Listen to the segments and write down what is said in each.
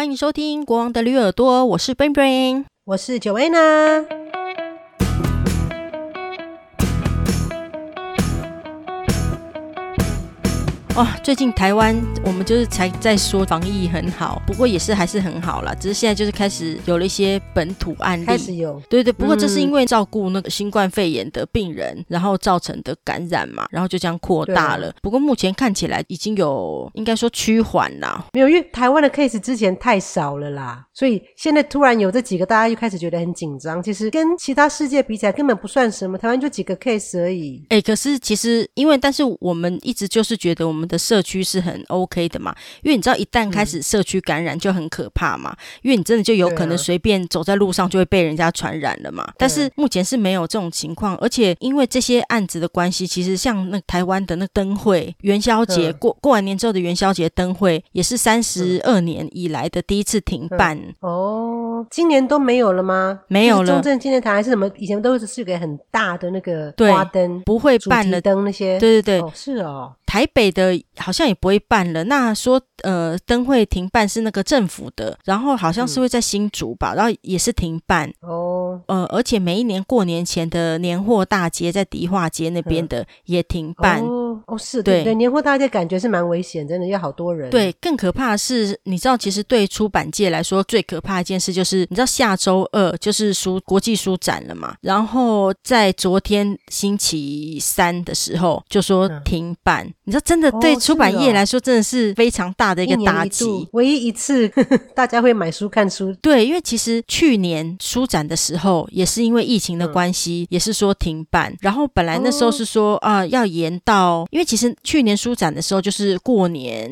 欢迎收听《国王的驴耳朵》，我是 Ben Ben，我是 Joanna。哇，最近台湾我们就是才在说防疫很好，不过也是还是很好啦。只是现在就是开始有了一些本土案例，开始有。对对，不过这是因为照顾那个新冠肺炎的病人，嗯、然后造成的感染嘛，然后就这样扩大了。不过目前看起来已经有应该说趋缓啦。没有，因为台湾的 case 之前太少了啦，所以现在突然有这几个，大家又开始觉得很紧张。其实跟其他世界比起来根本不算什么，台湾就几个 case 而已。哎，可是其实因为，但是我们一直就是觉得我们。的社区是很 OK 的嘛，因为你知道，一旦开始社区感染就很可怕嘛，嗯、因为你真的就有可能随便走在路上就会被人家传染了嘛。啊、但是目前是没有这种情况，而且因为这些案子的关系，其实像那台湾的那灯会元宵节、嗯、过过完年之后的元宵节灯会，也是三十二年以来的第一次停办。哦，今年都没有了吗？没有了。中正纪念堂还是什么？以前都是是个很大的那个花灯，不会办了灯那些。对对对，哦是哦。台北的好像也不会办了。那说呃灯会停办是那个政府的，然后好像是会在新竹吧，嗯、然后也是停办哦。呃，而且每一年过年前的年货大街在迪化街那边的也停办。哦哦是对对，年货大街感觉是蛮危险，真的要好多人。对，更可怕的是，你知道，其实对出版界来说最可怕的一件事就是，你知道下周二就是书国际书展了嘛？然后在昨天星期三的时候就说停办。嗯你知道，真的对出版业来说，真的是非常大的一个打击。唯一一次 大家会买书看书，对，因为其实去年书展的时候，也是因为疫情的关系，嗯、也是说停办。然后本来那时候是说啊、哦呃，要延到，因为其实去年书展的时候就是过年，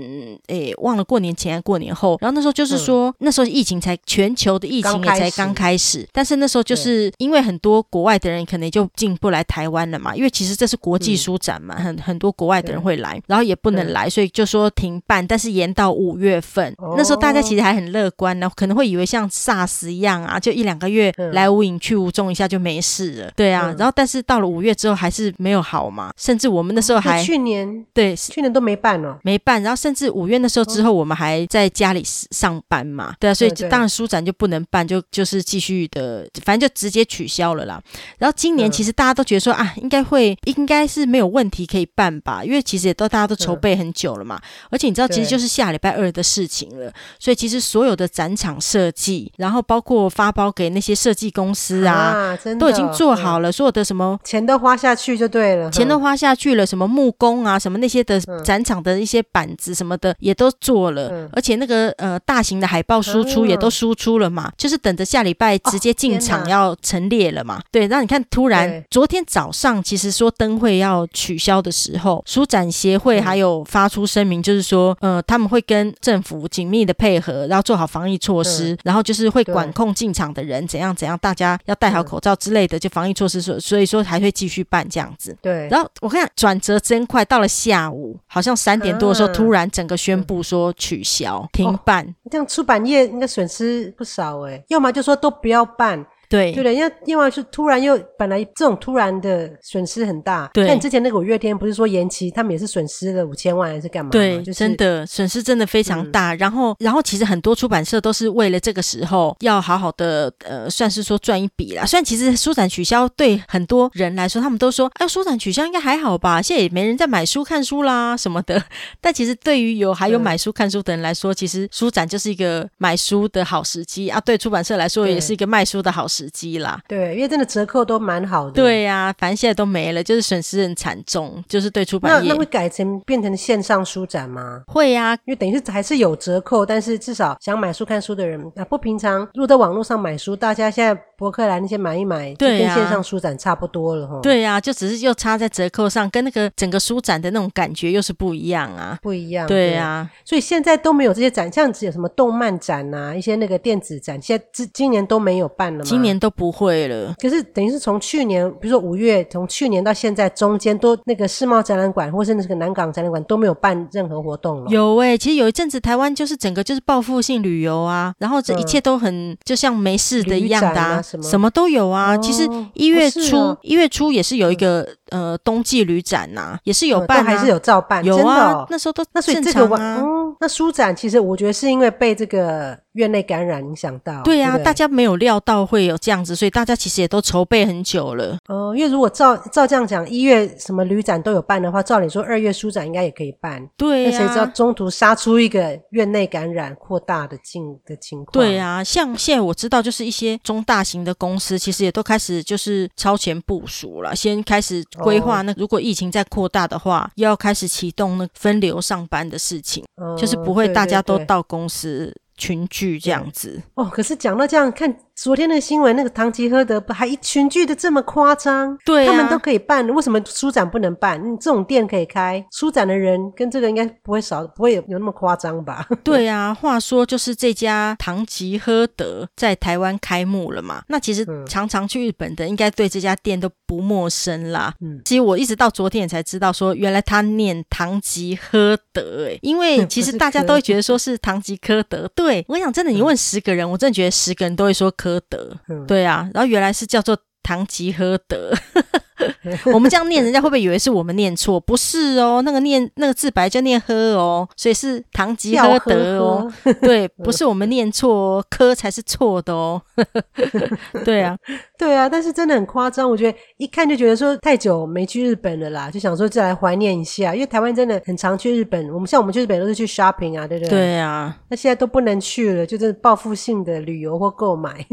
诶，忘了过年前还过年后。然后那时候就是说，嗯、那时候疫情才全球的疫情也才刚开始，但是那时候就是因为很多国外的人可能就进不来台湾了嘛，因为其实这是国际书展嘛，嗯、很很多国外的人会来。然后也不能来，所以就说停办，但是延到五月份。哦、那时候大家其实还很乐观呢，可能会以为像 SARS 一样啊，就一两个月来无影去无踪一下就没事了。对啊，嗯、然后但是到了五月之后还是没有好嘛，甚至我们那时候还去年对去年都没办了，没办。然后甚至五月那时候之后，我们还在家里上班嘛，对啊，所以就当然书展就不能办，就就是继续的，反正就直接取消了啦。然后今年其实大家都觉得说啊，应该会应该是没有问题可以办吧，因为其实也都大家都。筹备很久了嘛，而且你知道，其实就是下礼拜二的事情了。所以其实所有的展场设计，然后包括发包给那些设计公司啊，啊真的都已经做好了。所有的什么钱都花下去就对了，钱都花下去了。什么木工啊，什么那些的展场的一些板子什么的也都做了，而且那个呃大型的海报输出也都输出了嘛，就是等着下礼拜直接进场要陈列了嘛。对，那你看，突然昨天早上其实说灯会要取消的时候，书展协会。还有发出声明，就是说，呃，他们会跟政府紧密的配合，然后做好防疫措施，嗯、然后就是会管控进场的人怎样怎样，大家要戴好口罩之类的，就防疫措施所，所以说还会继续办这样子。对，然后我看转折真快，到了下午好像三点多的时候，突然整个宣布说取消、嗯、停办，哦、这样出版业应该损失不少哎，要么就说都不要办。对对的，因为另外是突然又本来这种突然的损失很大。对，像之前那个五月天不是说延期，他们也是损失了五千万还是干嘛？对，就是、真的损失真的非常大。嗯、然后，然后其实很多出版社都是为了这个时候要好好的呃，算是说赚一笔啦。虽然其实书展取消对很多人来说，他们都说哎，书展取消应该还好吧，现在也没人在买书看书啦什么的。但其实对于有还有买书看书的人来说，嗯、其实书展就是一个买书的好时机啊。对出版社来说，也是一个卖书的好时机。时机啦，对，因为真的折扣都蛮好的。对呀、啊，反正现在都没了，就是损失很惨重，就是对出版业。那那会改成变成线上书展吗？会呀、啊，因为等于是还是有折扣，但是至少想买书看书的人啊，不平常如果在网络上买书，大家现在博客来那些买一买，对，跟线上书展差不多了哈。对呀、啊，就只是又差在折扣上，跟那个整个书展的那种感觉又是不一样啊，不一样。对呀、啊，所以现在都没有这些展，像只有什么动漫展啊，一些那个电子展，现在今今年都没有办了吗？今年。都不会了，可是等于是从去年，比如说五月，从去年到现在中间都那个世贸展览馆或是那个南港展览馆都没有办任何活动了。有哎、欸，其实有一阵子台湾就是整个就是报复性旅游啊，然后这一切都很、嗯、就像没事的一样的、啊，什么什么都有啊。哦、其实一月初一、哦、月初也是有一个、嗯、呃冬季旅展呐、啊，也是有办、啊，还是有照办，有啊，哦、那时候都那所以这个嗯，那书展其实我觉得是因为被这个。院内感染影响到。对呀、啊，对对大家没有料到会有这样子，所以大家其实也都筹备很久了。哦，因为如果照照这样讲，一月什么旅展都有办的话，照理说二月书展应该也可以办。对呀、啊，谁知道中途杀出一个院内感染扩大的境的情况？对啊，像现在我知道，就是一些中大型的公司，其实也都开始就是超前部署了，先开始规划那如果疫情再扩大的话，又要开始启动那分流上班的事情，哦、就是不会大家都到公司群聚这样子。哦，可是讲到这样看。昨天的新闻，那个唐吉诃德不还一群聚的这么夸张？对、啊，他们都可以办，为什么书展不能办？你，这种店可以开，书展的人跟这个应该不会少，不会有有那么夸张吧？对啊，话说就是这家唐吉诃德在台湾开幕了嘛？那其实常常去日本的应该对这家店都不陌生啦。嗯，其实我一直到昨天也才知道说，原来他念唐吉诃德诶，因为 其实大家都会觉得说是唐吉诃德。对，我想真的，你问十个人，嗯、我真的觉得十个人都会说诃德，对啊，然后原来是叫做唐吉诃德。我们这样念，人家会不会以为是我们念错？不是哦，那个念那个字白就念喝哦，所以是唐吉诃德哦。呵呵对，不是我们念错哦，科才是错的哦。对啊，对啊，但是真的很夸张，我觉得一看就觉得说太久没去日本了啦，就想说再来怀念一下，因为台湾真的很常去日本。我们像我们去日本都是去 shopping 啊，对不对？对啊，那现在都不能去了，就是报复性的旅游或购买。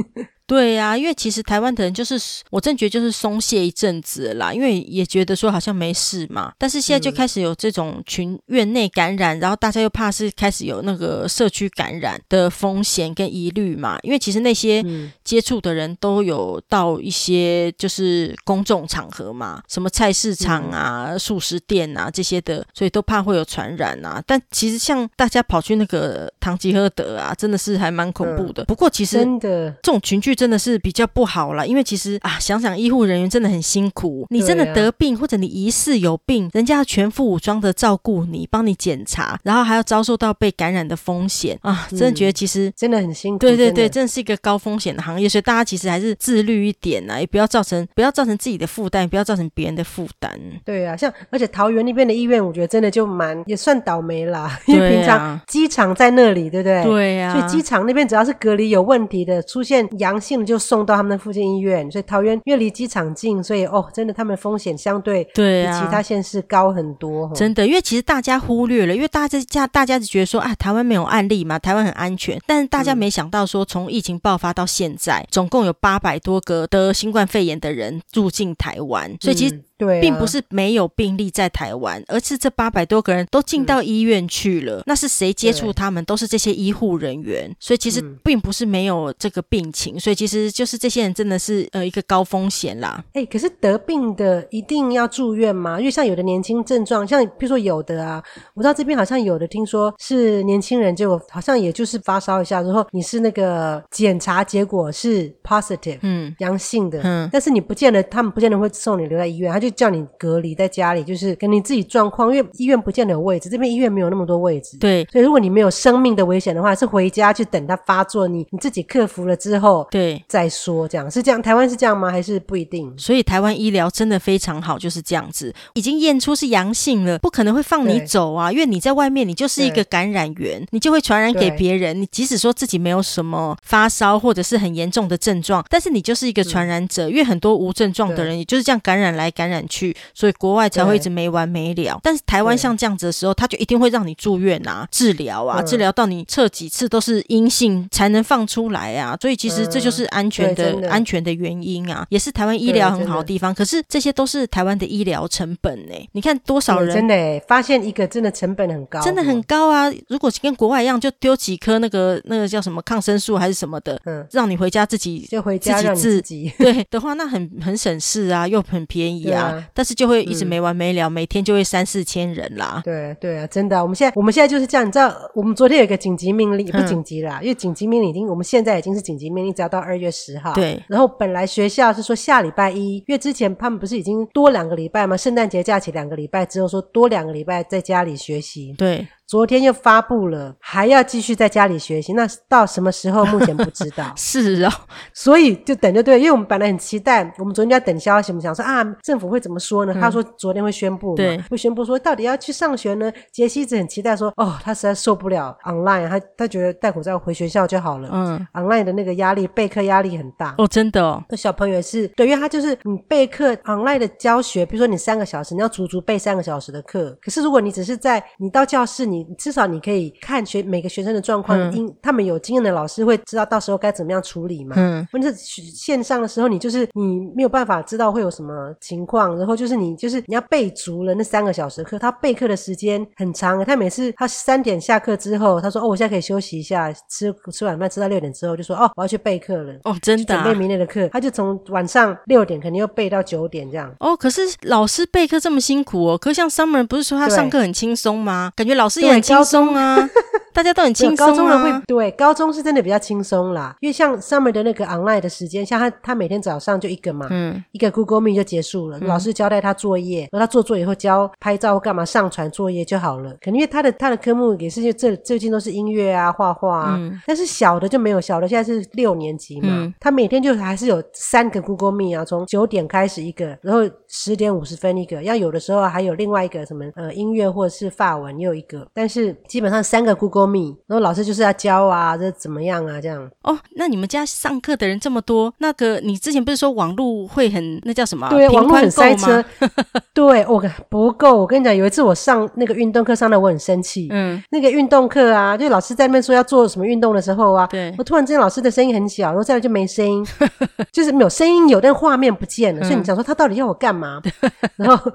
对呀、啊，因为其实台湾的人就是，我真觉得就是松懈一阵子啦，因为也觉得说好像没事嘛，但是现在就开始有这种群院内感染，嗯、然后大家又怕是开始有那个社区感染的风险跟疑虑嘛，因为其实那些接触的人都有到一些就是公众场合嘛，什么菜市场啊、素食店啊这些的，所以都怕会有传染啊。但其实像大家跑去那个唐吉诃德啊，真的是还蛮恐怖的。不过其实真的这种群聚。真的是比较不好了，因为其实啊，想想医护人员真的很辛苦。你真的得病或者你疑似有病，人家要全副武装的照顾你，帮你检查，然后还要遭受到被感染的风险啊！真的觉得其实、嗯、真的很辛苦。对对对，真的，是一个高风险的行业，所以大家其实还是自律一点啊，也不要造成不要造成自己的负担，也不要造成别人的负担。对啊，像而且桃园那边的医院，我觉得真的就蛮也算倒霉啦，因为平常机场在那里，对不对？对呀、啊，所以机场那边只要是隔离有问题的，出现阳性就送到他们的附近医院，所以桃园因为离机场近，所以哦，真的他们风险相对比其他县市高很多。真的，因为其实大家忽略了，因为大家家大家就觉得说啊，台湾没有案例嘛，台湾很安全，但是大家没想到说，从疫情爆发到现在，嗯、总共有八百多个得新冠肺炎的人入境台湾，所以其实。对、啊，并不是没有病例在台湾，而是这八百多个人都进到医院去了。嗯、那是谁接触他们？都是这些医护人员。所以其实并不是没有这个病情，嗯、所以其实就是这些人真的是呃一个高风险啦。哎、欸，可是得病的一定要住院吗？因为像有的年轻症状，像比如说有的啊，我知道这边好像有的听说是年轻人，结果好像也就是发烧一下之后，你是那个检查结果是 positive，嗯，阳性的，嗯，但是你不见得，他们不见得会送你留在医院，他就。就叫你隔离在家里，就是跟你自己状况，因为医院不见得有位置，这边医院没有那么多位置。对，所以如果你没有生命的危险的话，是回家去等它发作，你你自己克服了之后，对，再说这样是这样。台湾是这样吗？还是不一定？所以台湾医疗真的非常好，就是这样子，已经验出是阳性了，不可能会放你走啊，因为你在外面，你就是一个感染源，你就会传染给别人。你即使说自己没有什么发烧或者是很严重的症状，但是你就是一个传染者，嗯、因为很多无症状的人也就是这样感染来感染去，所以国外才会一直没完没了。但是台湾像这样子的时候，他就一定会让你住院啊，治疗啊，治疗到你测几次都是阴性才能放出来啊。所以其实这就是安全的安全的原因啊，也是台湾医疗很好的地方。可是这些都是台湾的医疗成本呢。你看多少人真的发现一个真的成本很高，真的很高啊。如果跟国外一样，就丢几颗那个那个叫什么抗生素还是什么的，嗯，让你回家自己就回家自己治，对的话，那很很省事啊，又很便宜啊。但是就会一直没完没了，嗯、每天就会三四千人啦。对对啊，真的，我们现在我们现在就是这样。你知道，我们昨天有一个紧急命令，不紧急啦，嗯、因为紧急命令已经，我们现在已经是紧急命令，只要到二月十号。对。然后本来学校是说下礼拜一，因为之前他们不是已经多两个礼拜吗？圣诞节假期两个礼拜之后说多两个礼拜在家里学习。对。昨天又发布了，还要继续在家里学习。那到什么时候？目前不知道。是哦，所以就等着对，因为我们本来很期待，我们昨天就要等消息，我们想说啊，政府会怎么说呢？嗯、他说昨天会宣布嘛，对，会宣布说到底要去上学呢。杰西一直很期待说，哦，他实在受不了 online，他他觉得戴口罩回学校就好了。嗯，online 的那个压力，备课压力很大。哦，真的哦。那小朋友是对，因为他就是你备课 online 的教学，比如说你三个小时，你要足足备三个小时的课。可是如果你只是在你到教室，你至少你可以看学每个学生的状况，因、嗯、他们有经验的老师会知道到时候该怎么样处理嘛。嗯，或者是线上的时候，你就是你没有办法知道会有什么情况，然后就是你就是你要备足了那三个小时课，他备课的时间很长。他每次他三点下课之后，他说哦，我现在可以休息一下，吃吃晚饭，吃到六点之后就说哦，我要去备课了。哦，真的、啊、准备明天的课，他就从晚上六点肯定又备到九点这样。哦，可是老师备课这么辛苦哦。可是像 Summer 不是说他上课很轻松吗？感觉老师轻松啊。大家都很轻松、啊、高中人会对高中是真的比较轻松啦，因为像 Summer 的那个 online 的时间，像他他每天早上就一个嘛，嗯，一个 Google Meet 就结束了，嗯、老师交代他作业，然后他做作业以后交拍照或干嘛上传作业就好了。可能因为他的他的科目也是这最近都是音乐啊、画画啊、嗯，但是小的就没有，小的现在是六年级嘛，嗯、他每天就还是有三个 Google Meet 啊，从九点开始一个，然后十点五十分一个，要有的时候还有另外一个什么呃音乐或者是法文又一个，但是基本上三个 Google。然后老师就是要教啊，这怎么样啊？这样哦。那你们家上课的人这么多，那个你之前不是说网络会很那叫什么？对，网络很塞车。对，我不够。我跟你讲，有一次我上那个运动课上的，我很生气。嗯，那个运动课啊，就老师在那边说要做什么运动的时候啊，对，我突然之间老师的声音很小，然后再来就没声音，就是没有声音有，但画面不见了。嗯、所以你想说他到底要我干嘛？然后。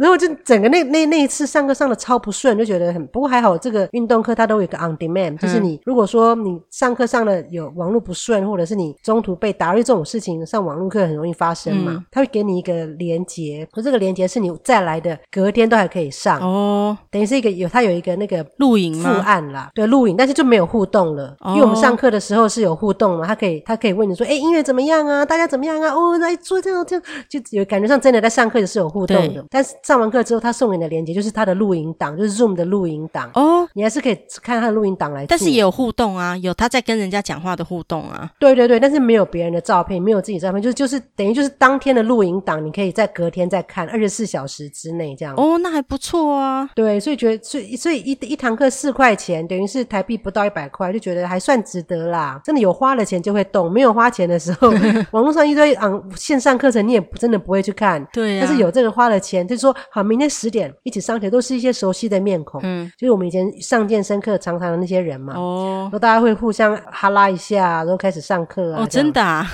然后就整个那那那一次上课上的超不顺，就觉得很不过还好，这个运动课它都有一个 on demand，就是你如果说你上课上的有网络不顺，或者是你中途被打扰这种事情，上网络课很容易发生嘛。他会给你一个连结，和这个连接是你再来的隔天都还可以上。哦，等于是一个有它有一个那个录影副案啦，对，录影，但是就没有互动了，因为我们上课的时候是有互动嘛，他可以他可以问你说，哎，音乐怎么样啊？大家怎么样啊？哦，来做这样这样，就有感觉上真的在上课的是有互动的，但是。上完课之后，他送给你的链接就是他的录影档，就是 Zoom 的录影档哦。你还是可以看他的录影档来，但是也有互动啊，有他在跟人家讲话的互动啊。对对对，但是没有别人的照片，没有自己照片，就是就是等于就是当天的录影档，你可以在隔天再看，二十四小时之内这样。哦，那还不错啊。对，所以觉得所以所以一一堂课四块钱，等于是台币不到一百块，就觉得还算值得啦。真的有花了钱就会动，没有花钱的时候，网络上一堆嗯线上课程你也真的不会去看。对啊。但是有这个花了钱，就是说好，明天十点。一起上学都是一些熟悉的面孔，嗯，就是我们以前上健身课常常的那些人嘛，哦，然后大家会互相哈拉一下，然后开始上课啊，哦，真的 啊，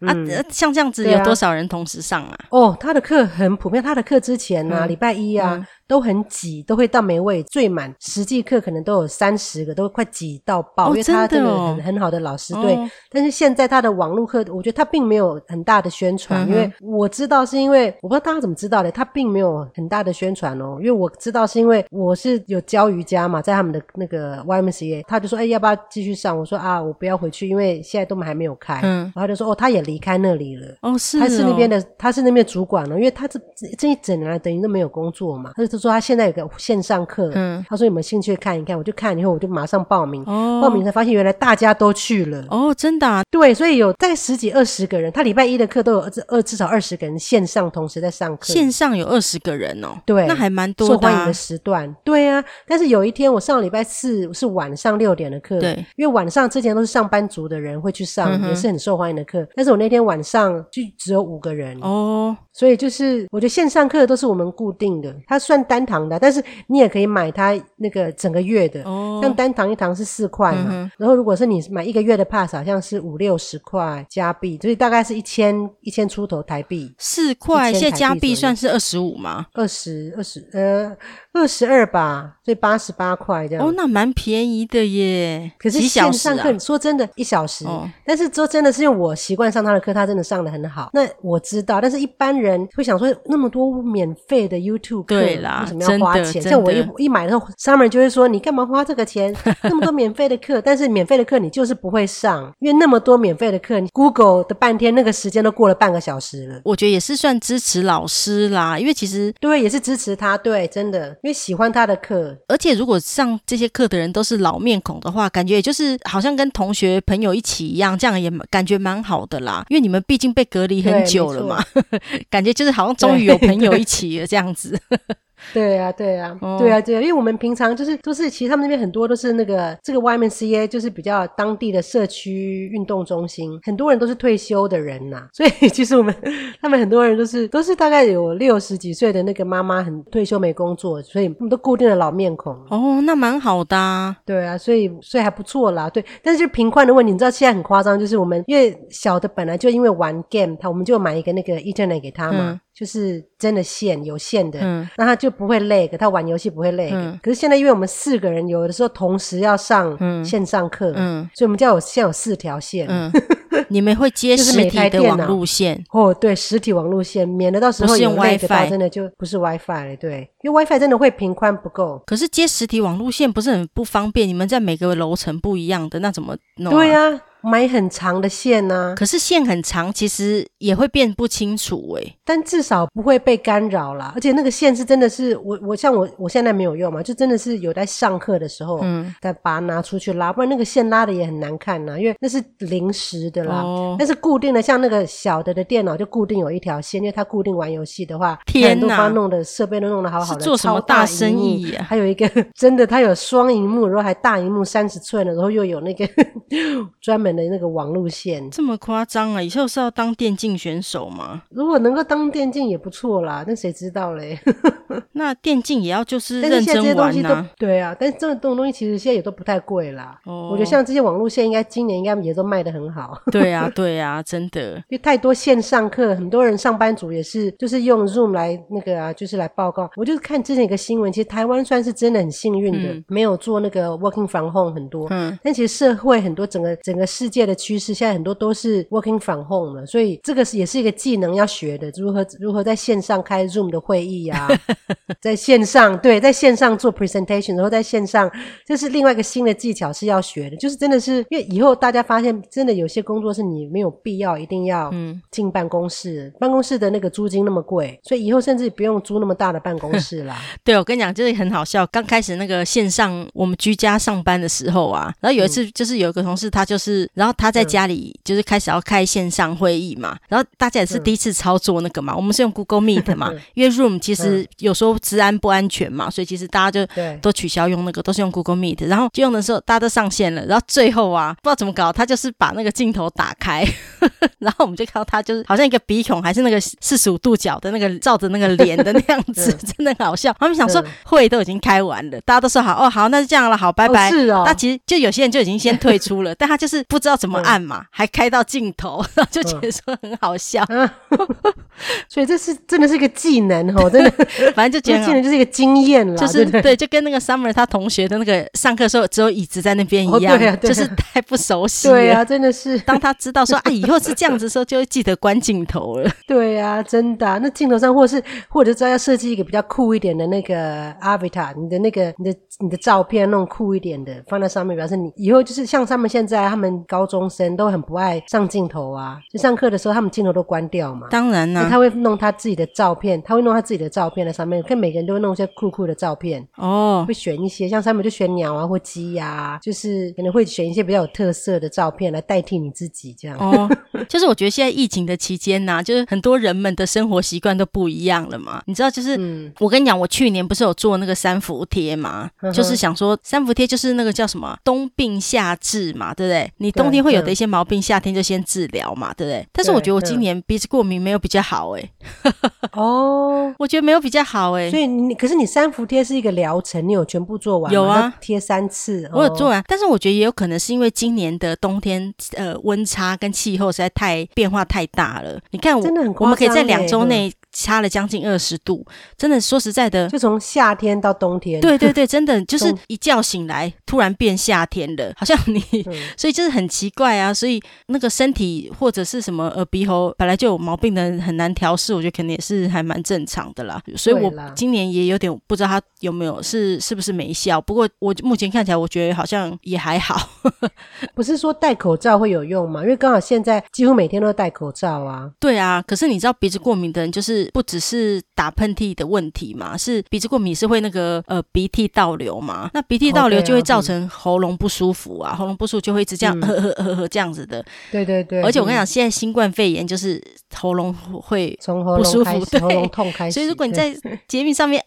嗯、啊，像这样子有多少人同时上啊？啊哦，他的课很普遍，他的课之前呢、啊，礼、嗯、拜一啊。嗯都很挤，都会到没位，最满。实际课可能都有三十个，都快挤到爆，哦，因为他这个很很好的老师，对。哦，但是现在他的网络课，我觉得他并没有很大的宣传，嗯，因为我知道是因为我不知道大家怎么知道的，他并没有很大的宣传哦。因为我知道是因为我是有教瑜伽嘛，在他们的那个 YMCA，他就说，哎，要不要继续上？我说啊，我不要回去，因为现在都还没有开。嗯，然后他就说，哦，他也离开那里了。哦，是哦，他是那边的，他是那边的主管了，因为他这这一整年来等于都没有工作嘛，他就说他现在有个。线上课，嗯，他说有没有兴趣看一看？我就看以后，我就马上报名。哦，报名才发现原来大家都去了。哦，真的啊？对，所以有大概十几二十个人。他礼拜一的课都有至二至少二十个人线上同时在上课。线上有二十个人哦，对，那还蛮多。受欢迎的时段，对啊。但是有一天我上礼拜四是晚上六点的课，对，因为晚上之前都是上班族的人会去上，嗯，也是很受欢迎的课。但是我那天晚上就只有五个人哦，所以就是我觉得线上课都是我们固定的，它算单堂的，但是你也可以买。它那个整个月的，哦，像单堂一堂是四块嘛，嗯，然后如果是你买一个月的 pass，好像是五六十块加币，所以大概是一千一千出头台币。四块现在加币算是二十五吗？二十二十呃。二十二吧，所以八十八块这样。哦，那蛮便宜的耶。可是线上课，你说真的，一小时。哦。但是说真的是因为我习惯上他的课，他真的上的很好。那我知道，但是一般人会想说，那么多免费的 YouTube 课，对为什么要花钱？像我一一买的时候，Summer 就会说：“你干嘛花这个钱？那么多免费的课，但是免费的课你就是不会上，因为那么多免费的课，你 Google 的半天那个时间都过了半个小时了。”我觉得也是算支持老师啦，因为其实对，也是支持他，对，真的，因为喜欢他的课。而且如果上这些课的人都是老面孔的话，感觉也就是好像跟同学朋友一起一样，这样也感觉蛮好的啦。因为你们毕竟被隔离很久了嘛，感觉就是好像终于有朋友一起了这样子。对啊，对啊，哦、对啊，对啊，因为我们平常就是都是，其实他们那边很多都是那个这个 YMCA，就是比较当地的社区运动中心，很多人都是退休的人呐、啊，所以其实我们他们很多人都是都是大概有六十几岁的那个妈妈，很退休没工作，所以他们都固定的老面孔。哦，那蛮好的、啊。对啊，所以所以还不错啦。对，但是就频宽的问题，你知道现在很夸张，就是我们因为小的本来就因为玩 game，他我们就买一个那个 Ethernet 给他嘛。嗯就是真的线有线的，嗯，那他就不会 lag，他玩游戏不会。嗯，可是现在因为我们四个人，有的时候同时要上线上课，嗯，嗯，所以我们就有现在有四条线。嗯，你们会接实体的网路线？哦，对，实体网路线，免得到时候有 lag 真的就不是 WiFi 了。对，因为 WiFi 真的会频宽不够。可是接实体网路线不是很不方便？你们在每个楼层不一样的，那怎么弄啊？对呀、啊。买很长的线呢、啊，可是线很长，其实也会变不清楚哎、欸，但至少不会被干扰啦。而且那个线是真的是我我像我我现在没有用嘛，就真的是有在上课的时候，嗯，再把它拿出去拉，不然那个线拉的也很难看呐，因为那是临时的啦，哦、但是固定的，像那个小的的电脑就固定有一条线，因为它固定玩游戏的话，天哪，把它弄的设备都弄得好好的，做什么大生意啊？还有一个 真的，它有双荧幕，然后还大荧幕三十寸的，然后又有那个 专门的那个网路线这么夸张啊！以后是要当电竞选手吗？如果能够当电竞也不错啦，那谁知道嘞？那电竞也要就是认真玩呐、啊。对啊，但是这种东西其实现在也都不太贵啦。哦，我觉得像这些网路线，应该今年应该也都卖的很好。对啊，对啊，真的，因为太多线上课，很多人上班族也是就是用 Zoom 来那个啊，就是来报告。我就是看之前一个新闻，其实台湾算是真的很幸运的，嗯、没有做那个 Working from Home 很多。嗯，但其实社会很多整个整个世界的趋势。现在很多都是 working from home 了，所以这个是也是一个技能要学的，如何如何在线上开 Zoom 的会议呀、啊，在线上对，在线上做 presentation，然后在线上，这是另外一个新的技巧是要学的，就是真的是因为以后大家发现，真的有些工作是你没有必要一定要进办公室，嗯、办公室的那个租金那么贵，所以以后甚至不用租那么大的办公室啦。对，我跟你讲，就是很好笑，刚开始那个线上我们居家上班的时候啊，然后有一次就是有一个同事，他就是，然后他在家里。就是开始要开线上会议嘛，然后大家也是第一次操作那个嘛，嗯、我们是用 Google Meet 嘛，因为 Room 其实有时候治安不安全嘛，所以其实大家就都取消用那个，都是用 Google Meet。然后就用的时候大家都上线了，然后最后啊，不知道怎么搞，他就是把那个镜头打开，然后我们就看到他就是好像一个鼻孔还是那个四十五度角的那个照着那个脸的那样子，真的很好笑。他们想说会都已经开完了，大家都说好哦好，那就这样了，好拜拜。哦是哦。那其实就有些人就已经先退出了，但他就是不知道怎么按嘛。还开到镜头，就觉得说很好笑，嗯、所以这是真的是一个技能哦，真的，反正就觉得技能就是一个经验了，就是对，对，就跟那个 Summer 他同学的那个上课时候只有椅子在那边一样，哦对啊对啊，就是太不熟悉了。对啊，真的是。当他知道说啊，以后是这样子的时候，就会记得关镜头了。对啊，真的，啊，那镜头上或者是或者是要设计一个比较酷一点的那个 Avatar，你的那个你的你的照片弄酷一点的放在上面，表示你以后就是像他们现在他们高中生都很不爱上镜头啊，就上课的时候他们镜头都关掉嘛。当然啦、啊，他会弄他自己的照片，他会弄他自己的照片在上面，看每个人都会弄一些酷酷的照片哦，会选一些像上面就选鸟啊或鸡呀、啊，就是可能会选一些比较有特色的照片来代替你自己这样。哦，就是我觉得现在疫情的期间呐、啊，就是很多人们的生活习惯都不一样了嘛。你知道，就是、嗯、我跟你讲，我去年不是有做那个三伏贴嘛，就是想说三伏贴就是那个叫什么冬病夏治嘛，对不对？你冬天会有的一些毛病，夏天就先治疗嘛，对不对？但是我觉得我今年鼻子过敏没有比较好哎、欸。哦，我觉得没有比较好哎、欸。所以你可是你三伏贴是一个疗程，你有全部做完？有啊，贴三次，我有做完。哦、但是我觉得也有可能是因为今年的冬天呃温差跟气候实在太变化太大了。你看我，真的很欸、我们可以在两周内。差了将近二十度，真的说实在的，就从夏天到冬天。对对对，真的 就是一觉醒来突然变夏天了，好像你，嗯、所以就是很奇怪啊。所以那个身体或者是什么耳鼻喉本来就有毛病的人很难调试，我觉得肯定也是还蛮正常的啦。所以我今年也有点不知道他有没有是是不是没效，不过我目前看起来我觉得好像也还好。不是说戴口罩会有用吗？因为刚好现在几乎每天都戴口罩啊。对啊，可是你知道鼻子过敏的人就是不只是打喷嚏的问题嘛，是鼻子过敏是会那个呃鼻涕倒流嘛？那鼻涕倒流就会造成喉咙不舒服啊，哦、喉咙不舒服就会一直这样呵呵呵呵这样子的。对对对。而且我跟你讲，现在新冠肺炎就是喉咙会不舒服，对，喉咙痛开始。所以如果你在捷运上面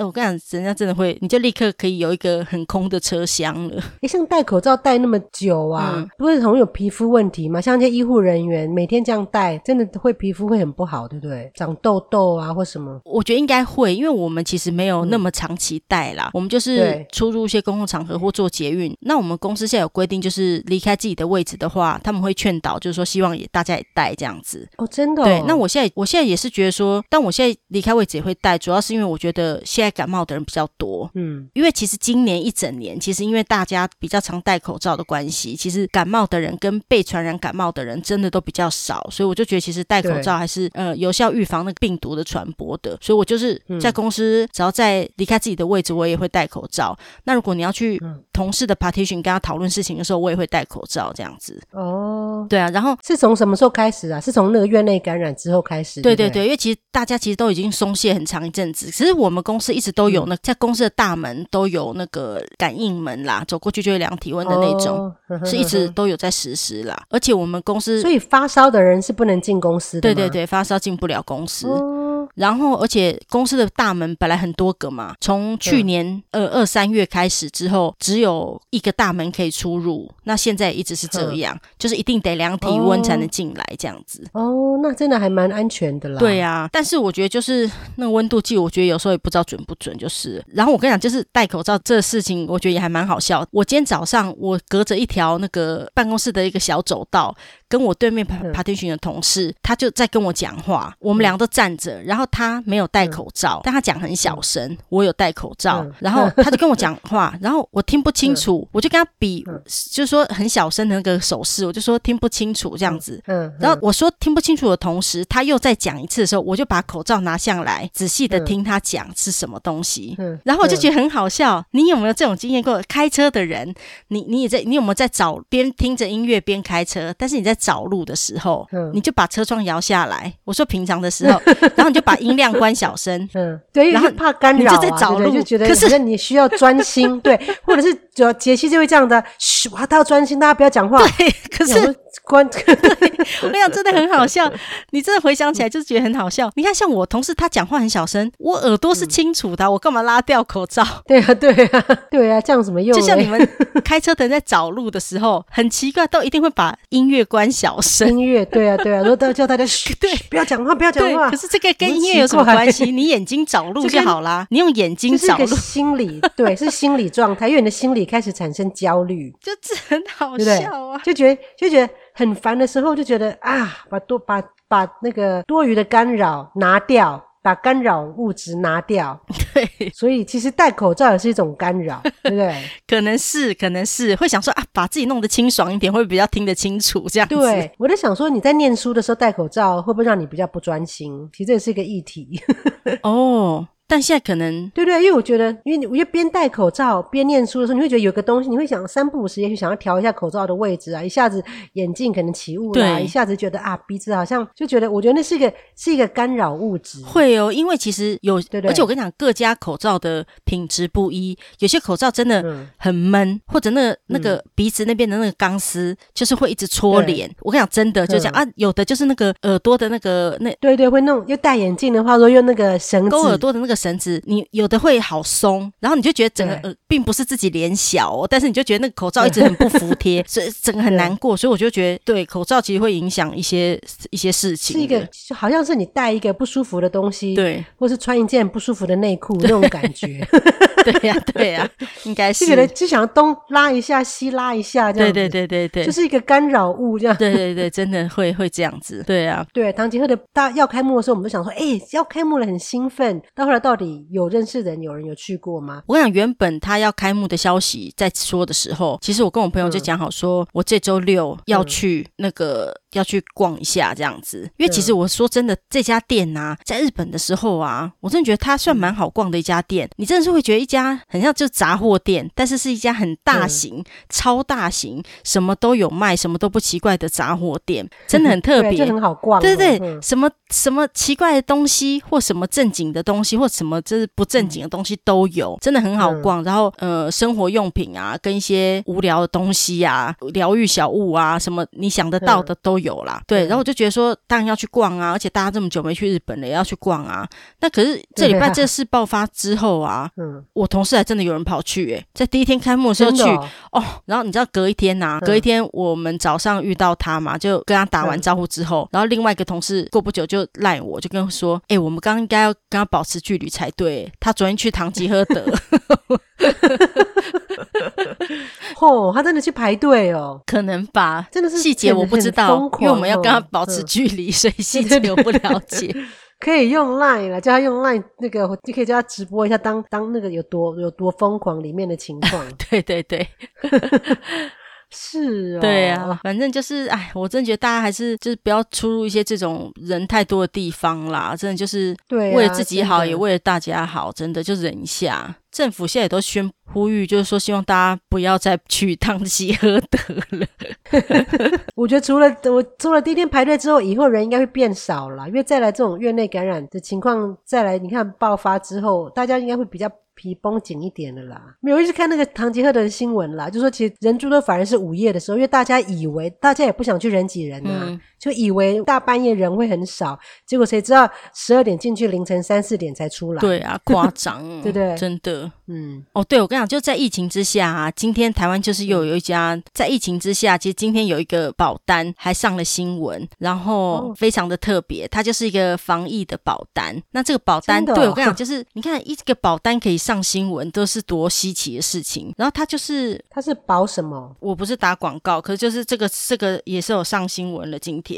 我跟你讲，人家真的会，你就立刻可以有一个很空的车厢了。诶，像戴口罩戴那么久啊，嗯、不是很有皮肤问题吗？像这些医护人员每天这样戴，真的会皮肤会很不好，对不对？长痘痘啊，或什么？我觉得应该会，因为我们其实没有那么长期戴啦。嗯、我们就是出入一些公共场合或做捷运。那我们公司现在有规定，就是离开自己的位置的话，他们会劝导，就是说希望也大家也戴这样子。哦，真的、哦？对。那我现在我现在也是觉得说，但我现在离开位置也会戴，主要是因为我觉得现在感冒的人比较多。嗯，因为其实今年一整年，其实因为大家比较常戴口罩的关系，其实感冒的人跟被传染感冒的人真的都比较少，所以我就觉得其实戴口罩还是呃有效预防那个病毒的传播的。所以我就是在公司，只要在离开自己的位置，我也会戴口罩。那如果你要去同事的 partition 跟他讨论事情的时候，我也会戴口罩这样子。哦，对啊，然后是从什么时候开始啊？是从那个院内感染之后开始？对对对，因为其实大家其实都已经松懈很长一阵子，其实我们公司一直都有那在公司的大门都有那个感应门啦，走过去就会量体温的那种，是一直都有在实施啦。而且我们公司，所以发烧的人是不能进公司的。对对对，发烧进不了公司。哦、然后，而且公司的大门本来很多个嘛，从去年二二三月开始之后，只有一个大门可以出入。那现在一直是这样，就是一定得量体温才能进来这样子。哦，那真的还蛮安全的啦。对啊，但是我觉得就是那个温度计，我觉得有时候也不知道准不准，就是。然后我跟你讲，就是戴口罩这事情，我觉得也还蛮好笑。我今天早上我隔着一条那个办公室的一个小走道。跟我对面 partition 的同事，嗯、他就在跟我讲话，我们两个都站着，然后他没有戴口罩，嗯、但他讲很小声，嗯、我有戴口罩，嗯、然后他就跟我讲话，然后我听不清楚，嗯、我就跟他比，嗯、就是说很小声的那个手势，我就说听不清楚这样子，嗯，嗯。然后我说听不清楚的同时，他又再讲一次的时候，我就把口罩拿下来，仔细的听他讲是什么东西，嗯，然后我就觉得很好笑，你有没有这种经验？过？开车的人，你你也在，你有没有在找边听着音乐边开车？但是你在。找路的时候，嗯，你就把车窗摇下来。我说平常的时候，然后你就把音量关小声，嗯，对，然后怕干扰，你就在找路，就觉得可是你需要专心，对，或者是主要杰西就会这样的，嘘，哇，他要专心，大家不要讲话。对，可是关，我跟你讲，真的很好笑。你真的回想起来，就是觉得很好笑。你看，像我同事，他讲话很小声，我耳朵是清楚的，我干嘛拉掉口罩？对啊，对啊，对啊，这样怎么用？就像你们 开车的人在找路的时候，很奇怪，都一定会把音乐关。小声音乐，对啊，对啊，然后都叫大家嘘，对，不要讲话，不要讲话。可是这个跟音乐有什么关系？你眼睛找路就好啦，你用眼睛找路。心理对，是心理状态，因为你的心理开始产生焦虑，就很好笑啊，就觉得就觉得很烦的时候，就觉得啊，把多把把那个多余的干扰拿掉。把干扰物质拿掉，对，所以其实戴口罩也是一种干扰，对不对？可能是，可能是会想说啊，把自己弄得清爽一点，会比较听得清楚这样子。对，我在想说，你在念书的时候戴口罩，会不会让你比较不专心？其实这也是一个议题。哦。但现在可能对对，因为我觉得，因为你我觉得边戴口罩边念书的时候，你会觉得有个东西，你会想三不五时也许想要调一下口罩的位置啊，一下子眼镜可能起雾了，一下子觉得啊鼻子好像就觉得，我觉得那是一个是一个干扰物质。会哦，因为其实有，对对，而且我跟你讲，各家口罩的品质不一，有些口罩真的很闷，嗯、或者那个那个鼻子那边的那个钢丝就是会一直戳脸。我跟你讲，真的就这样、嗯、啊，有的就是那个耳朵的那个那，对对，会弄。又戴眼镜的话说，用那个绳子勾耳朵的那个。个绳子，你有的会好松，然后你就觉得整个呃，并不是自己脸小哦，但是你就觉得那个口罩一直很不服帖，所以整个很难过。所以我就觉得，对，口罩其实会影响一些一些事情。是一个，就好像是你戴一个不舒服的东西，对，或是穿一件不舒服的内裤那种感觉。对呀，对呀，应该是。这个人就想东拉一下，西拉一下，这样子。对对对对对，就是一个干扰物这样。对对对，真的会会这样子。对啊，对，唐吉诃德大要开幕的时候，我们都想说，哎，要开幕了，很兴奋。到后来到底有认识的人，有人有去过吗？我跟你讲，原本他要开幕的消息在说的时候，其实我跟我朋友就讲好说，说我这周六要去那个。要去逛一下这样子，因为其实我说真的，这家店呐、啊，在日本的时候啊，我真的觉得它算蛮好逛的一家店。你真的是会觉得一家很像就杂货店，但是是一家很大型、嗯、超大型，什么都有卖，什么都不奇怪的杂货店，真的很特别，就很好逛。对对什么什么奇怪的东西，或什么正经的东西，或什么就是不正经的东西都有，真的很好逛。然后呃，生活用品啊，跟一些无聊的东西啊，疗愈小物啊，什么你想得到的都有。有啦，对，然后我就觉得说，当然要去逛啊，而且大家这么久没去日本了，也要去逛啊。那可是这礼拜这事爆发之后啊，嗯，我同事还真的有人跑去、欸，哎，在第一天开幕的时候去哦，哦。然后你知道隔一天呐、啊，隔一天我们早上遇到他嘛，就跟他打完招呼之后，然后另外一个同事过不久就赖我，就跟我说，哎、欸，我们刚刚应该要跟他保持距离才对。他昨天去唐吉诃德。哦，他真的去排队哦，可能吧，真的是细节我不知道，因为我们要跟他保持距离，嗯、所以细节我不了解。可以用 Line 了，叫他用 Line 那个，就可以叫他直播一下当，当当那个有多有多疯狂里面的情况。对对对。是啊、哦，对啊，反正就是，哎，我真的觉得大家还是就是不要出入一些这种人太多的地方啦，真的就是为了自己好，也为了大家好，真的就忍一下。政府现在也都宣呼吁，就是说希望大家不要再去唐吉诃德了。我觉得除了我除了第一天排队之后，以后人应该会变少了，因为再来这种院内感染的情况再来，你看爆发之后，大家应该会比较。皮绷紧一点的啦，没有一直看那个唐吉诃德的新闻啦，就说其实人猪的反而是午夜的时候，因为大家以为大家也不想去人挤人呐、啊，嗯、就以为大半夜人会很少，结果谁知道十二点进去，凌晨三四点才出来。对啊，夸张，对不对？真的，嗯，哦，对，我跟你讲，就在疫情之下啊，今天台湾就是又有一家在疫情之下，其实今天有一个保单还上了新闻，然后非常的特别，它就是一个防疫的保单。那这个保单，哦、对我跟你讲，就是你看一个保单可以。上新闻都是多稀奇的事情，然后它就是它是保什么？我不是打广告，可是就是这个这个也是有上新闻了。今天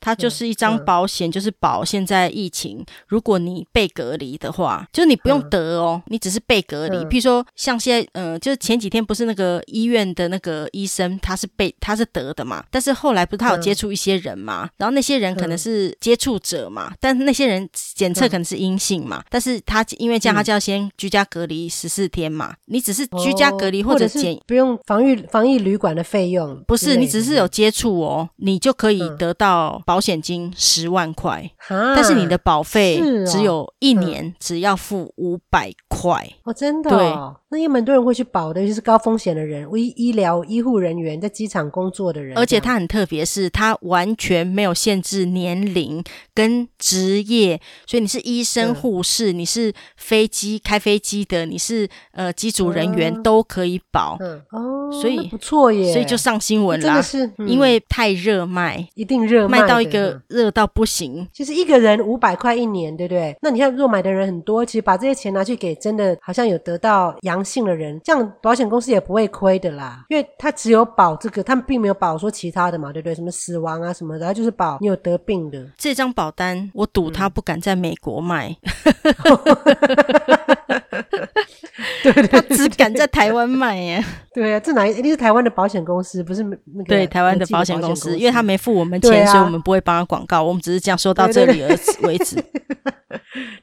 它就是一张保险，嗯、就是保现在疫情，如果你被隔离的话，就是你不用得哦，嗯、你只是被隔离。譬如说像现在，呃，就是前几天不是那个医院的那个医生，他是被他是得的嘛，但是后来不是他有接触一些人嘛，嗯、然后那些人可能是接触者嘛，但是那些人检测可能是阴性嘛，嗯、但是他因为这样，他就要先居家。隔离十四天嘛，你只是居家隔离或者检、哦、不用防御防疫旅馆的费用，不是你只是有接触哦，你就可以得到保险金十万块，嗯、但是你的保费只有一年，哦、只要付五百块哦，真的、哦。对那也蛮多人会去保的，尤其是高风险的人，医医疗医护人员，在机场工作的人。而且它很特别，是它完全没有限制年龄跟职业，所以你是医生、护士，嗯、你是飞机开飞机的，你是呃机组人员、嗯、都可以保。嗯哦，所以不错耶，所以就上新闻了。真的是，嗯、因为太热卖，一定热卖，到一个热到不行。其实一个人五百块一年，对不对？那你看，若买的人很多，其实把这些钱拿去给真的好像有得到阳。性的人，这样保险公司也不会亏的啦，因为他只有保这个，他们并没有保说其他的嘛，对不对？什么死亡啊什么的，他就是保你有得病的。这张保单，我赌他不敢在美国卖，对对，他只敢在台湾卖耶。对啊，这哪一定是台湾的保险公司，不是那个对台湾的保险公司，因为他没付我们钱，啊、所以我们不会帮他广告，我们只是这样说到这里而 为止。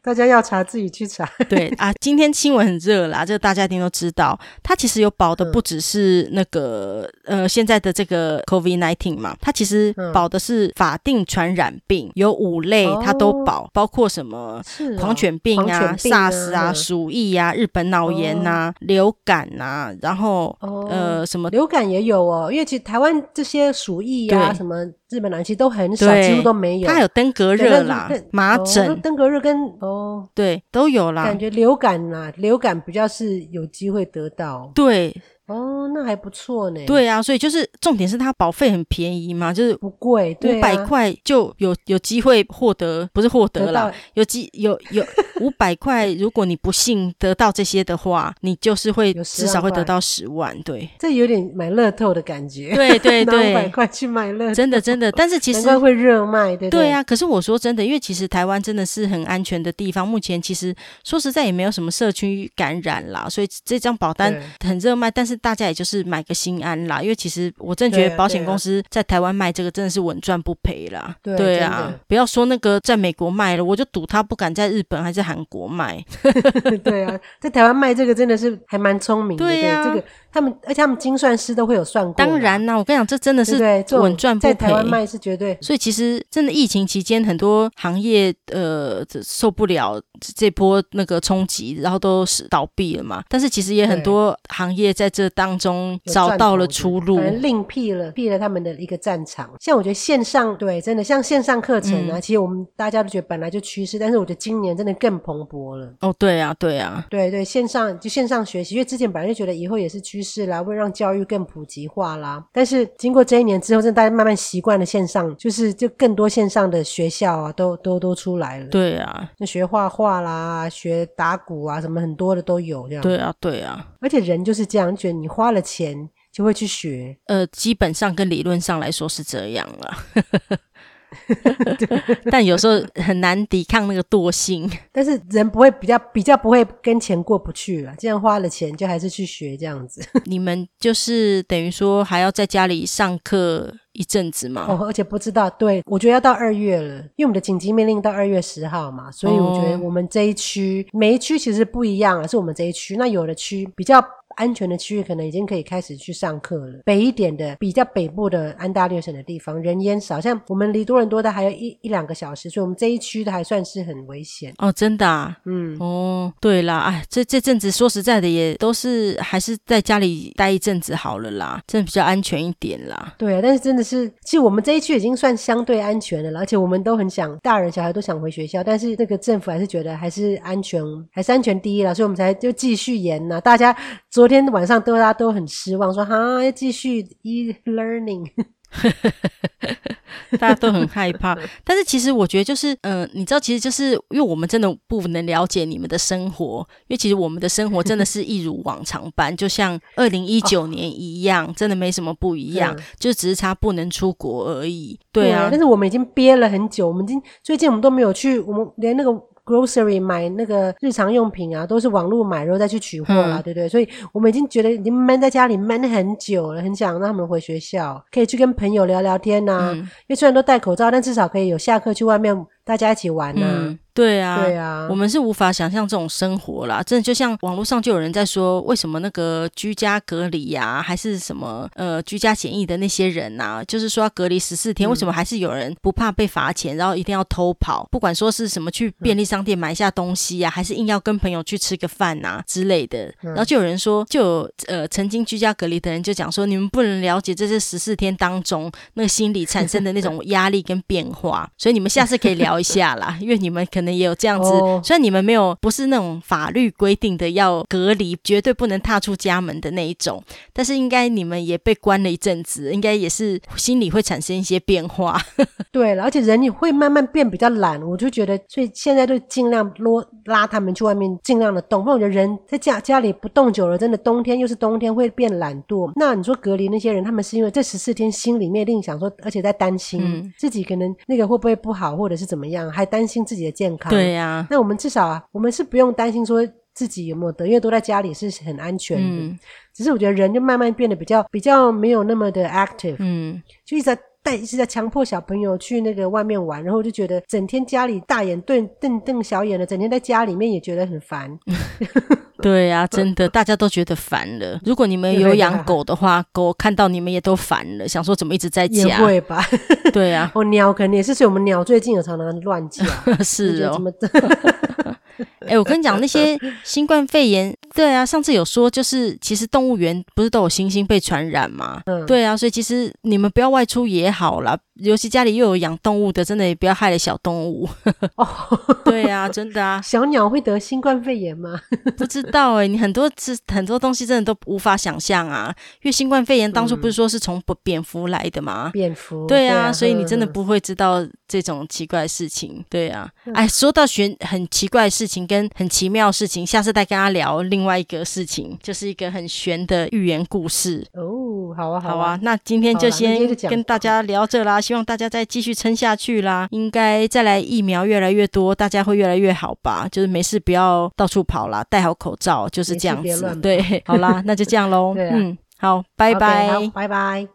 大家要查自己去查。对啊，今天新闻很热啦，这个大家一定都知道。它其实有保的不只是那个、嗯、呃现在的这个 COVID nineteen 嘛，它其实保的是法定传染病，有五类它都保，哦、包括什么狂犬病啊、SARS 啊、鼠疫啊、日本脑炎啊、哦、流感啊，然后、哦、呃什么流感也有哦，因为其实台湾这些鼠疫啊什么。日本南其实都很少，几乎都没有。它有登革热啦、麻疹、登革热跟哦，对，都有啦。感觉流感啊，流感比较是有机会得到。对。哦，那还不错呢。对啊，所以就是重点是它保费很便宜嘛，就是不贵，五百块就有有机会获得，不是获得啦，有机有有 五百块，如果你不幸得到这些的话，你就是会至少会得到十万。对，这有点买乐透的感觉。对对对，五百块去买乐透，真的真的。但是其 实会热卖，对对。对啊，可是我说真的，因为其实台湾真的是很安全的地方，目前其实说实在也没有什么社区感染啦，所以这张保单很热卖，但是。大家也就是买个心安啦，因为其实我真觉得保险公司在台湾卖这个真的是稳赚不赔啦。对啊，对啊，不要说那个在美国卖了，我就赌他不敢在日本还是韩国卖。对啊，在台湾卖这个真的是还蛮聪明的。对呀、啊，这个他们而且他们精算师都会有算过。当然啦，我跟你讲，这真的是稳赚不赔。在台湾卖是绝对。所以其实真的疫情期间，很多行业呃受不了这波那个冲击，然后都是倒闭了嘛。但是其实也很多行业在这。当中找到了出路，另辟了辟了他们的一个战场。像我觉得线上对，真的像线上课程啊，嗯、其实我们大家都觉得本来就趋势，但是我觉得今年真的更蓬勃了。哦，对啊，对啊，对对，线上就线上学习，因为之前本来就觉得以后也是趋势啦，会让教育更普及化啦。但是经过这一年之后，真的大家慢慢习惯了线上，就是就更多线上的学校啊，都都都出来了。对啊，那学画画啦，学打鼓啊，什么很多的都有这样。对啊，对啊，而且人就是这样，觉得你花了钱就会去学，呃，基本上跟理论上来说是这样了，但有时候很难抵抗那个惰性。但是人不会比较比较不会跟钱过不去了，既然花了钱就还是去学这样子。你们就是等于说还要在家里上课一阵子嘛？哦，而且不知道，对，我觉得要到二月了，因为我们的紧急命令到二月十号嘛，所以我觉得我们这一区、哦、每一区其实不一样啊，是我们这一区，那有的区比较。安全的区域可能已经可以开始去上课了。北一点的，比较北部的安大略省的地方，人烟少，像我们离多伦多的还有一一两个小时，所以我们这一区的还算是很危险。哦，真的啊，嗯，哦，对啦，哎，这这阵子说实在的，也都是还是在家里待一阵子好了啦，真的比较安全一点啦。对啊，但是真的是，其实我们这一区已经算相对安全的了，而且我们都很想，大人小孩都想回学校，但是这个政府还是觉得还是安全，还是安全第一啦，所以我们才就继续延呐。大家昨天晚上都大家都很失望，说哈要继续 e-learning，大家都很害怕。但是其实我觉得就是，嗯、呃，你知道，其实就是因为我们真的不能了解你们的生活，因为其实我们的生活真的是一如往常般，就像 二零一九年一样，哦，真的没什么不一样，就只是差不能出国而已。对啊，对，但是我们已经憋了很久，我们已经最近我们都没有去，我们连那个。Grocery 买那个日常用品啊，都是网络买，然后再去取货啦，嗯、对不对？所以我们已经觉得已经闷在家里闷很久了，很想让他们回学校，可以去跟朋友聊聊天呐、啊。嗯、因为虽然都戴口罩，但至少可以有下课去外面。大家一起玩呐、啊嗯？对啊，对啊，我们是无法想象这种生活啦。真的就像网络上就有人在说，为什么那个居家隔离呀、啊，还是什么呃居家检疫的那些人呐、啊，就是说要隔离十四天，嗯、为什么还是有人不怕被罚钱，然后一定要偷跑？不管说是什么去便利商店买一下东西呀、啊，嗯、还是硬要跟朋友去吃个饭呐、啊、之类的。嗯、然后就有人说，就有呃曾经居家隔离的人就讲说，你们不能了解这是十四天当中那个心理产生的那种压力跟变化，所以你们下次可以聊。一下啦，因为你们可能也有这样子，哦、虽然你们没有不是那种法律规定的要隔离，绝对不能踏出家门的那一种，但是应该你们也被关了一阵子，应该也是心里会产生一些变化。对了，而且人也会慢慢变比较懒，我就觉得，所以现在就尽量拉拉他们去外面，尽量的动。不然我觉得人在家家里不动久了，真的冬天又是冬天会变懒惰。那你说隔离那些人，他们是因为这十四天心里面另想说，而且在担心、嗯、自己可能那个会不会不好，或者是怎么。样还担心自己的健康？对呀、啊，那我们至少啊，我们是不用担心说自己有没有得，因为都在家里是很安全的。嗯、只是我觉得人就慢慢变得比较比较没有那么的 active，嗯，就一直在带，一直在强迫小朋友去那个外面玩，然后就觉得整天家里大眼瞪瞪瞪小眼的，整天在家里面也觉得很烦。对呀、啊，真的，大家都觉得烦了。如果你们有养狗的话，狗看到你们也都烦了，想说怎么一直在家？也会吧？对呀、啊，我鸟肯定也是，所以我们鸟最近有常常乱叫。是哦。哎、欸，我跟你讲，那些 新冠肺炎，对啊，上次有说，就是其实动物园不是都有猩猩被传染吗？嗯，对啊，所以其实你们不要外出也好啦。尤其家里又有养动物的，真的也不要害了小动物。哦，对啊，真的啊。小鸟会得新冠肺炎吗？不知道哎、欸，你很多是很多东西真的都无法想象啊。因为新冠肺炎当初不是说是从蝙蝠来的吗？蝙蝠。对啊，所以你真的不会知道这种奇怪的事情。对啊，哎，说到玄很奇怪的事情跟很奇妙的事情，下次再跟他聊另外一个事情，就是一个很玄的寓言故事。哦，好啊，好啊，好啊。那今天就先跟大家聊这啦，希望大家再继续撑下去啦。应该再来疫苗越来越多，大家会越来越好吧？就是没事不要到处跑啦，戴好口罩，就是这样子。对，好啦，那就这样喽。对啊、嗯，好，拜拜，拜拜。